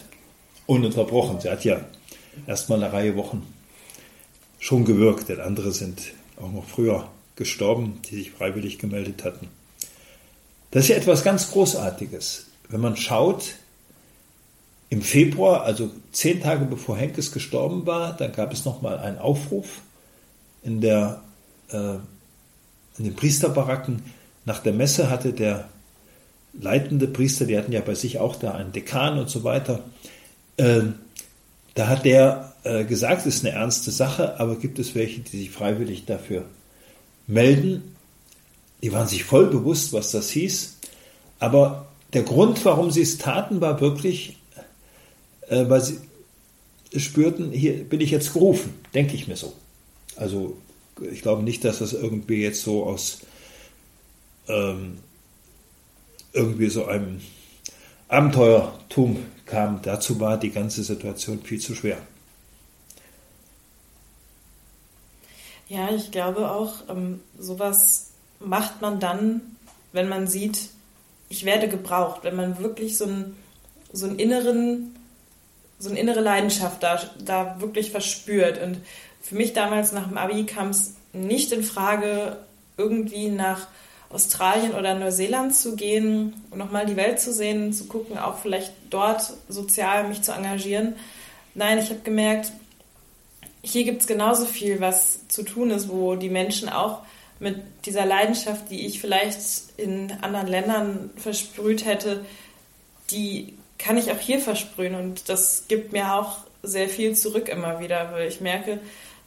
ununterbrochen. Sie hat ja erst mal eine Reihe Wochen schon gewirkt, denn andere sind auch noch früher gestorben, die sich freiwillig gemeldet hatten. Das ist ja etwas ganz Großartiges. Wenn man schaut, im Februar, also zehn Tage bevor Henkes gestorben war, dann gab es nochmal einen Aufruf in der äh, in den Priesterbaracken nach der Messe hatte der leitende Priester, die hatten ja bei sich auch da einen Dekan und so weiter, äh, da hat der äh, gesagt, es ist eine ernste Sache, aber gibt es welche, die sich freiwillig dafür melden? Die waren sich voll bewusst, was das hieß, aber der Grund, warum sie es taten, war wirklich, äh, weil sie spürten, hier bin ich jetzt gerufen, denke ich mir so. Also ich glaube nicht, dass das irgendwie jetzt so aus ähm, irgendwie so einem Abenteuertum kam. Dazu war die ganze Situation viel zu schwer. Ja, ich glaube auch, ähm, sowas macht man dann, wenn man sieht, ich werde gebraucht, wenn man wirklich so einen, so einen inneren, so eine innere Leidenschaft da, da wirklich verspürt. Und für mich damals nach dem Abi kam es nicht in Frage, irgendwie nach Australien oder Neuseeland zu gehen und nochmal die Welt zu sehen, zu gucken, auch vielleicht dort sozial mich zu engagieren. Nein, ich habe gemerkt, hier gibt es genauso viel, was zu tun ist, wo die Menschen auch mit dieser Leidenschaft, die ich vielleicht in anderen Ländern versprüht hätte, die kann ich auch hier versprühen. Und das gibt mir auch sehr viel zurück immer wieder, weil ich merke,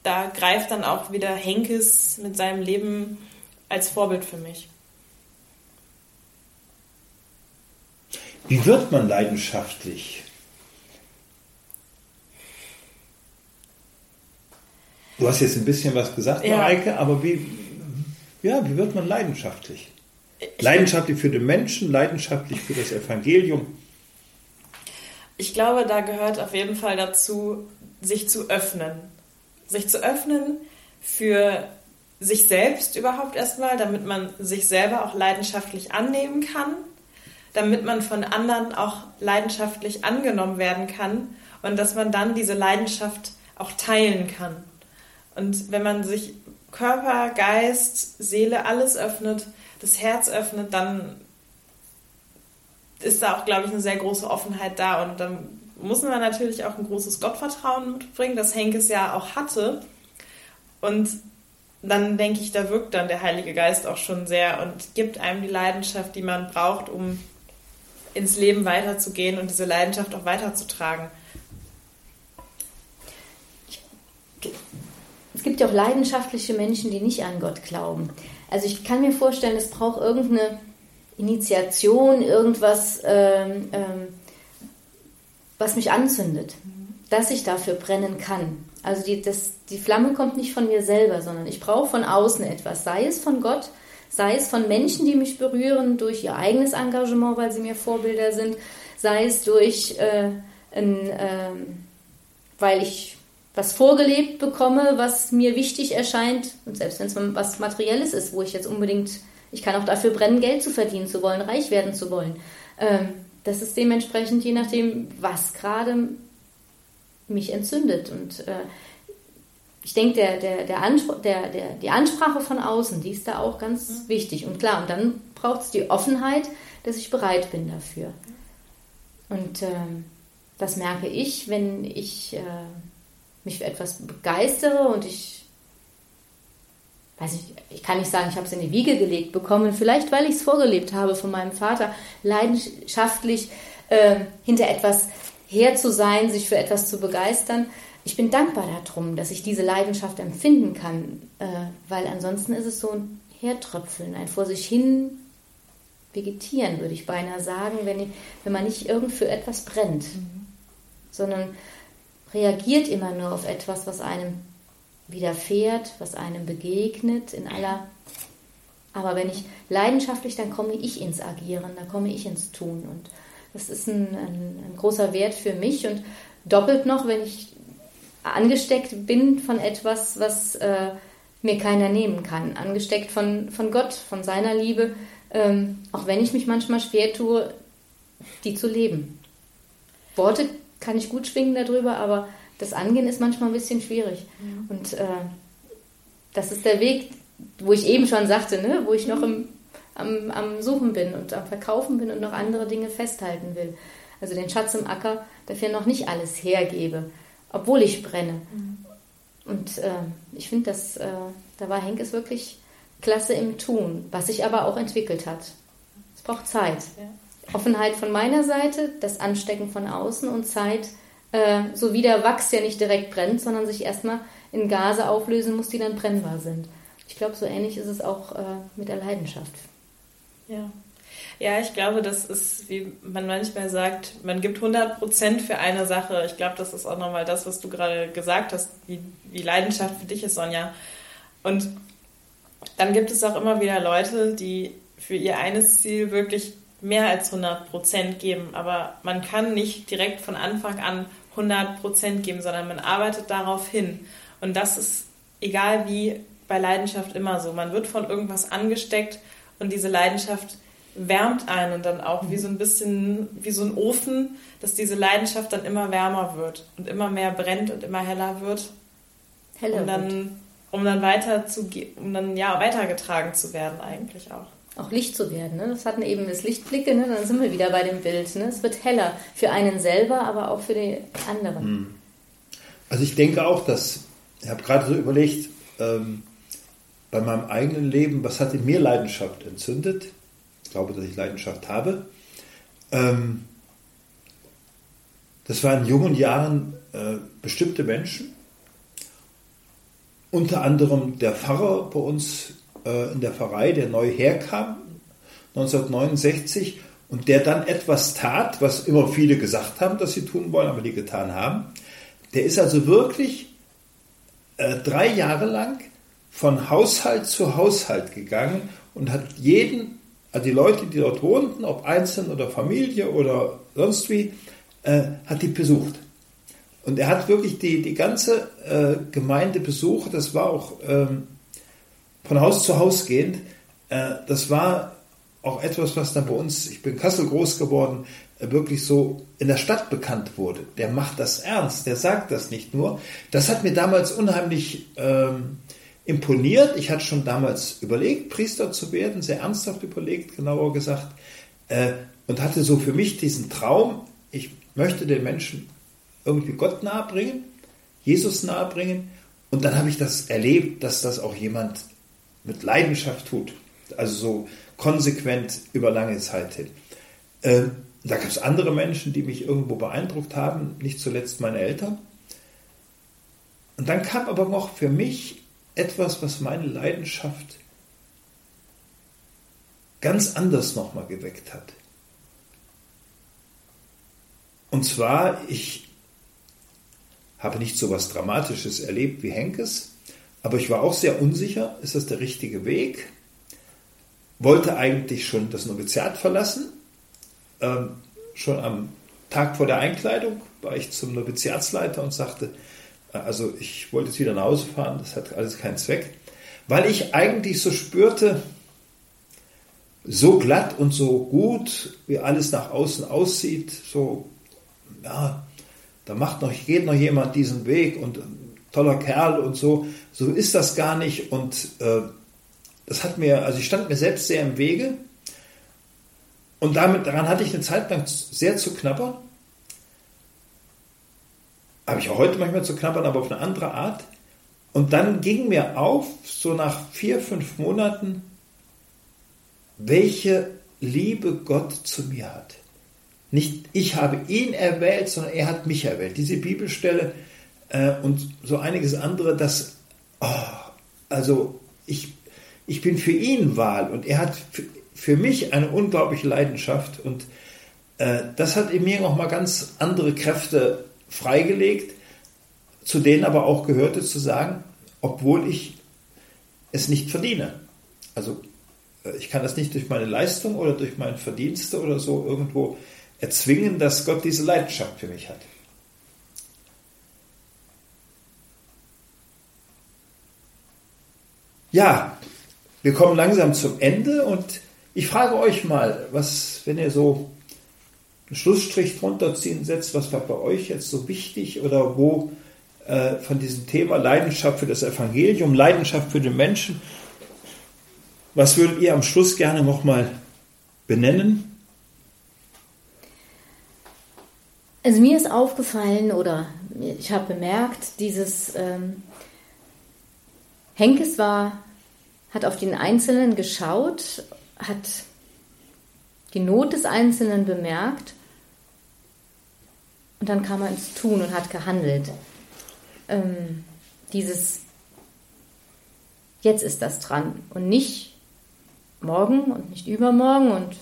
da greift dann auch wieder Henkes mit seinem Leben als Vorbild für mich. Wie wird man leidenschaftlich? Du hast jetzt ein bisschen was gesagt, ja. Mareike, aber wie, ja, wie wird man leidenschaftlich? Leidenschaftlich für den Menschen, leidenschaftlich für das Evangelium. Ich glaube, da gehört auf jeden Fall dazu, sich zu öffnen. Sich zu öffnen für sich selbst überhaupt erstmal, damit man sich selber auch leidenschaftlich annehmen kann, damit man von anderen auch leidenschaftlich angenommen werden kann und dass man dann diese Leidenschaft auch teilen kann. Und wenn man sich Körper, Geist, Seele, alles öffnet, das Herz öffnet, dann ist da auch, glaube ich, eine sehr große Offenheit da. Und dann muss man natürlich auch ein großes Gottvertrauen mitbringen, das Henkes ja auch hatte. Und dann denke ich, da wirkt dann der Heilige Geist auch schon sehr und gibt einem die Leidenschaft, die man braucht, um ins Leben weiterzugehen und diese Leidenschaft auch weiterzutragen. Es gibt ja auch leidenschaftliche Menschen, die nicht an Gott glauben. Also ich kann mir vorstellen, es braucht irgendeine Initiation, irgendwas, ähm, ähm, was mich anzündet, dass ich dafür brennen kann. Also die, das, die Flamme kommt nicht von mir selber, sondern ich brauche von außen etwas, sei es von Gott, sei es von Menschen, die mich berühren durch ihr eigenes Engagement, weil sie mir Vorbilder sind, sei es durch, äh, ein, äh, weil ich was vorgelebt bekomme, was mir wichtig erscheint, und selbst wenn es was Materielles ist, wo ich jetzt unbedingt, ich kann auch dafür brennen, Geld zu verdienen zu wollen, reich werden zu wollen. Ähm, das ist dementsprechend je nachdem, was gerade mich entzündet. Und äh, ich denke, der, der, der, Anspr der, der, die Ansprache von außen, die ist da auch ganz mhm. wichtig. Und klar, und dann braucht es die Offenheit, dass ich bereit bin dafür. Und ähm, das merke ich, wenn ich äh, mich für etwas begeistere und ich weiß ich, ich kann nicht sagen, ich habe es in die Wiege gelegt bekommen, vielleicht weil ich es vorgelebt habe von meinem Vater, leidenschaftlich äh, hinter etwas her zu sein, sich für etwas zu begeistern. Ich bin dankbar darum, dass ich diese Leidenschaft empfinden kann, äh, weil ansonsten ist es so ein Hertröpfeln, ein vor sich hin vegetieren, würde ich beinahe sagen, wenn, wenn man nicht irgend für etwas brennt, mhm. sondern reagiert immer nur auf etwas, was einem widerfährt, was einem begegnet in aller. Aber wenn ich leidenschaftlich, dann komme ich ins Agieren, dann komme ich ins Tun und das ist ein, ein, ein großer Wert für mich und doppelt noch, wenn ich angesteckt bin von etwas, was äh, mir keiner nehmen kann. Angesteckt von, von Gott, von seiner Liebe, ähm, auch wenn ich mich manchmal schwer tue, die zu leben. Worte kann ich gut schwingen darüber, aber das Angehen ist manchmal ein bisschen schwierig. Mhm. Und äh, das ist der Weg, wo ich eben schon sagte, ne, wo ich noch im am, am Suchen bin und am Verkaufen bin und noch andere Dinge festhalten will. Also den Schatz im Acker dafür noch nicht alles hergebe, obwohl ich brenne. Mhm. Und äh, ich finde, dass äh, da war Henkes wirklich klasse im Tun, was sich aber auch entwickelt hat. Es braucht Zeit. Ja. Offenheit von meiner Seite, das Anstecken von außen und Zeit, äh, so wie der Wachs ja nicht direkt brennt, sondern sich erstmal in Gase auflösen muss, die dann brennbar sind. Ich glaube, so ähnlich ist es auch äh, mit der Leidenschaft. Ja. Ja, ich glaube, das ist, wie man manchmal sagt, man gibt 100 Prozent für eine Sache. Ich glaube, das ist auch nochmal das, was du gerade gesagt hast, wie, wie Leidenschaft für dich ist, Sonja. Und dann gibt es auch immer wieder Leute, die für ihr eines Ziel wirklich mehr als 100 Prozent geben. Aber man kann nicht direkt von Anfang an 100 Prozent geben, sondern man arbeitet darauf hin. Und das ist egal wie bei Leidenschaft immer so. Man wird von irgendwas angesteckt und diese Leidenschaft wärmt einen dann auch wie so ein bisschen wie so ein Ofen, dass diese Leidenschaft dann immer wärmer wird und immer mehr brennt und immer heller wird. Heller um dann, wird. um dann weiter zu um dann ja weitergetragen zu werden eigentlich auch. Auch Licht zu werden, ne? Das hatten eben das Lichtblicke, ne? Dann sind wir wieder bei dem Bild, ne? Es wird heller für einen selber, aber auch für die anderen. Hm. Also ich denke auch, dass ich habe gerade so überlegt, ähm, bei meinem eigenen Leben, was hat in mir Leidenschaft entzündet? Ich glaube, dass ich Leidenschaft habe. Ähm, das waren in jungen Jahren äh, bestimmte Menschen, unter anderem der Pfarrer bei uns äh, in der Pfarrei, der neu herkam, 1969, und der dann etwas tat, was immer viele gesagt haben, dass sie tun wollen, aber die getan haben. Der ist also wirklich äh, drei Jahre lang von Haushalt zu Haushalt gegangen und hat jeden, also die Leute, die dort wohnten, ob einzeln oder Familie oder sonst wie, äh, hat die besucht. Und er hat wirklich die, die ganze äh, Gemeinde besucht. Das war auch ähm, von Haus zu Haus gehend. Äh, das war auch etwas, was dann bei uns, ich bin in Kassel groß geworden, äh, wirklich so in der Stadt bekannt wurde. Der macht das ernst, der sagt das nicht nur. Das hat mir damals unheimlich ähm, imponiert. Ich hatte schon damals überlegt, Priester zu werden, sehr ernsthaft überlegt, genauer gesagt, äh, und hatte so für mich diesen Traum, ich möchte den Menschen irgendwie Gott nahebringen, Jesus nahebringen. Und dann habe ich das erlebt, dass das auch jemand mit Leidenschaft tut. Also so konsequent über lange Zeit hin. Ähm, da gab es andere Menschen, die mich irgendwo beeindruckt haben, nicht zuletzt meine Eltern. Und dann kam aber noch für mich etwas, was meine Leidenschaft ganz anders nochmal geweckt hat. Und zwar, ich habe nicht so was Dramatisches erlebt wie Henkes, aber ich war auch sehr unsicher, ist das der richtige Weg? Wollte eigentlich schon das Noviziat verlassen, ähm, schon am Tag vor der Einkleidung war ich zum Noviziatsleiter und sagte, äh, also ich wollte jetzt wieder nach Hause fahren, das hat alles keinen Zweck, weil ich eigentlich so spürte, so glatt und so gut, wie alles nach außen aussieht, so, ja, da macht noch, geht noch jemand diesen Weg und toller Kerl und so, so ist das gar nicht und äh, das hat mir, also ich stand mir selbst sehr im Wege und damit, daran hatte ich eine Zeit lang sehr zu knabbern. Habe ich auch heute manchmal zu knabbern, aber auf eine andere Art. Und dann ging mir auf, so nach vier, fünf Monaten, welche Liebe Gott zu mir hat. Nicht ich habe ihn erwählt, sondern er hat mich erwählt. Diese Bibelstelle äh, und so einiges andere, das, oh, also ich, ich bin für ihn Wahl und er hat für mich eine unglaubliche Leidenschaft und äh, das hat in mir nochmal ganz andere Kräfte freigelegt, zu denen aber auch gehörte zu sagen, obwohl ich es nicht verdiene. Also äh, ich kann das nicht durch meine Leistung oder durch meine Verdienste oder so irgendwo erzwingen, dass Gott diese Leidenschaft für mich hat. Ja, wir kommen langsam zum Ende und ich frage euch mal, was, wenn ihr so einen Schlussstrich drunter ziehen setzt, was war bei euch jetzt so wichtig oder wo äh, von diesem Thema Leidenschaft für das Evangelium, Leidenschaft für den Menschen, was würdet ihr am Schluss gerne nochmal benennen? Also mir ist aufgefallen oder ich habe bemerkt, dieses ähm, Henkes war, hat auf den Einzelnen geschaut hat die Not des Einzelnen bemerkt und dann kam er ins Tun und hat gehandelt. Ähm, dieses Jetzt ist das dran und nicht morgen und nicht übermorgen und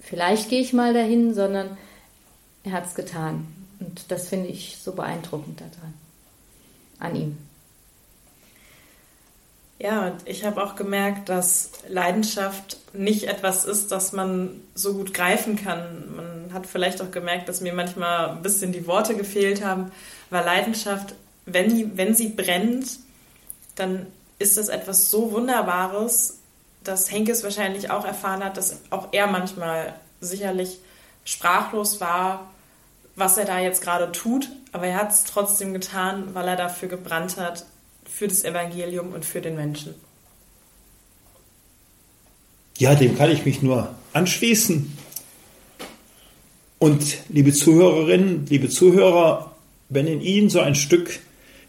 vielleicht gehe ich mal dahin, sondern er hat es getan. Und das finde ich so beeindruckend daran, an ihm. Ja, und ich habe auch gemerkt, dass Leidenschaft nicht etwas ist, das man so gut greifen kann. Man hat vielleicht auch gemerkt, dass mir manchmal ein bisschen die Worte gefehlt haben, weil Leidenschaft, wenn, wenn sie brennt, dann ist das etwas so Wunderbares, dass Henke es wahrscheinlich auch erfahren hat, dass auch er manchmal sicherlich sprachlos war, was er da jetzt gerade tut, aber er hat es trotzdem getan, weil er dafür gebrannt hat, für das Evangelium und für den Menschen. Ja, dem kann ich mich nur anschließen. Und liebe Zuhörerinnen, liebe Zuhörer, wenn in Ihnen so ein Stück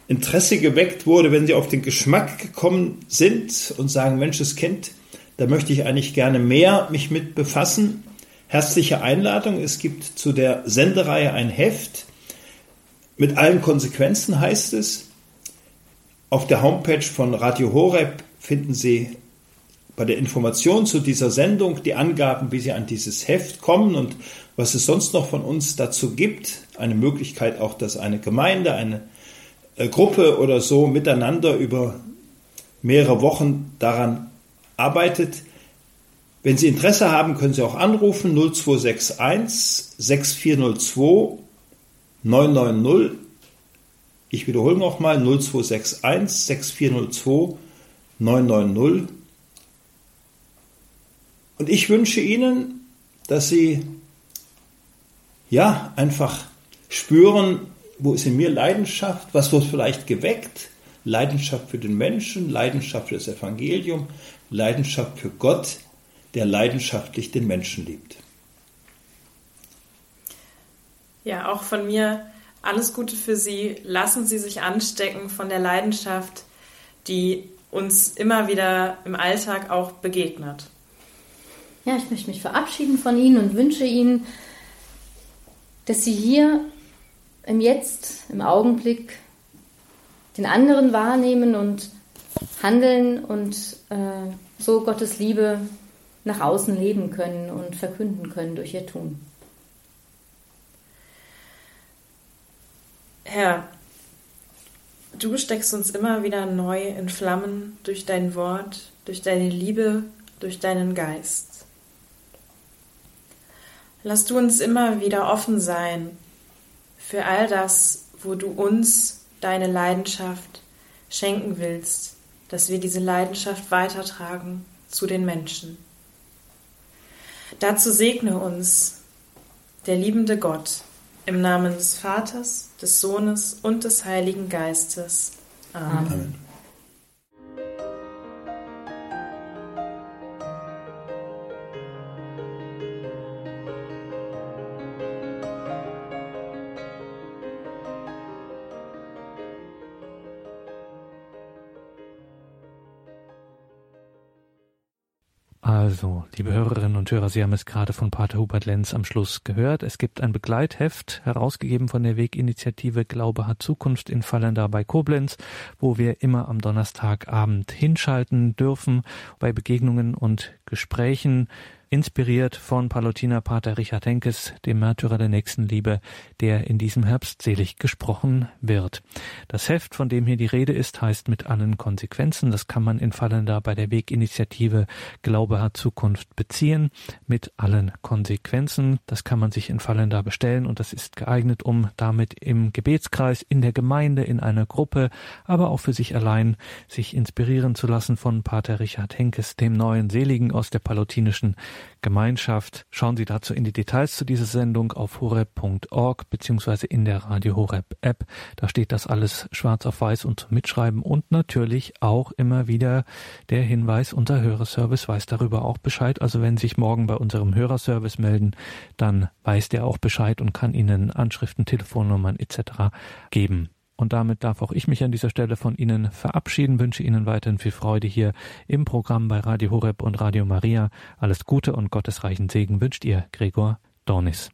Interesse geweckt wurde, wenn Sie auf den Geschmack gekommen sind und sagen, Mensch, das Kind, da möchte ich eigentlich gerne mehr mich mit befassen. Herzliche Einladung. Es gibt zu der Sendereihe ein Heft. Mit allen Konsequenzen heißt es. Auf der Homepage von Radio Horeb finden Sie bei der Information zu dieser Sendung die Angaben, wie Sie an dieses Heft kommen und was es sonst noch von uns dazu gibt. Eine Möglichkeit auch, dass eine Gemeinde, eine äh, Gruppe oder so miteinander über mehrere Wochen daran arbeitet. Wenn Sie Interesse haben, können Sie auch anrufen 0261 6402 990. Ich wiederhole nochmal 0261 6402 990. Und ich wünsche Ihnen, dass Sie ja einfach spüren, wo ist in mir Leidenschaft, was wird vielleicht geweckt, Leidenschaft für den Menschen, Leidenschaft für das Evangelium, Leidenschaft für Gott, der leidenschaftlich den Menschen liebt. Ja, auch von mir alles Gute für Sie. Lassen Sie sich anstecken von der Leidenschaft, die uns immer wieder im Alltag auch begegnet. Ja, ich möchte mich verabschieden von Ihnen und wünsche Ihnen, dass Sie hier im Jetzt, im Augenblick den anderen wahrnehmen und handeln und äh, so Gottes Liebe nach außen leben können und verkünden können durch ihr Tun. Herr, du steckst uns immer wieder neu in Flammen durch dein Wort, durch deine Liebe, durch deinen Geist. Lass du uns immer wieder offen sein für all das, wo du uns deine Leidenschaft schenken willst, dass wir diese Leidenschaft weitertragen zu den Menschen. Dazu segne uns der liebende Gott im Namen des Vaters, des Sohnes und des Heiligen Geistes. Amen. Amen. Also, liebe Hörerinnen und Hörer, Sie haben es gerade von Pater Hubert Lenz am Schluss gehört. Es gibt ein Begleitheft, herausgegeben von der Weginitiative Glaube hat Zukunft in Fallender bei Koblenz, wo wir immer am Donnerstagabend hinschalten dürfen bei Begegnungen und Gesprächen inspiriert von Palutiner Pater Richard Henkes, dem Märtyrer der Nächstenliebe, der in diesem Herbst selig gesprochen wird. Das Heft, von dem hier die Rede ist, heißt mit allen Konsequenzen. Das kann man in Fallender bei der Weginitiative Glaube hat Zukunft beziehen, mit allen Konsequenzen. Das kann man sich in Fallender bestellen und das ist geeignet, um damit im Gebetskreis, in der Gemeinde, in einer Gruppe, aber auch für sich allein sich inspirieren zu lassen von Pater Richard Henkes, dem neuen Seligen aus der palutinischen Gemeinschaft. Schauen Sie dazu in die Details zu dieser Sendung auf horeb.org beziehungsweise in der Radio Horeb App. Da steht das alles schwarz auf weiß und zum Mitschreiben und natürlich auch immer wieder der Hinweis, unser Hörerservice weiß darüber auch Bescheid. Also wenn Sie sich morgen bei unserem Hörerservice melden, dann weiß der auch Bescheid und kann Ihnen Anschriften, Telefonnummern etc. geben. Und damit darf auch ich mich an dieser Stelle von Ihnen verabschieden, wünsche Ihnen weiterhin viel Freude hier im Programm bei Radio Horeb und Radio Maria. Alles Gute und gottesreichen Segen wünscht Ihr Gregor Dornis.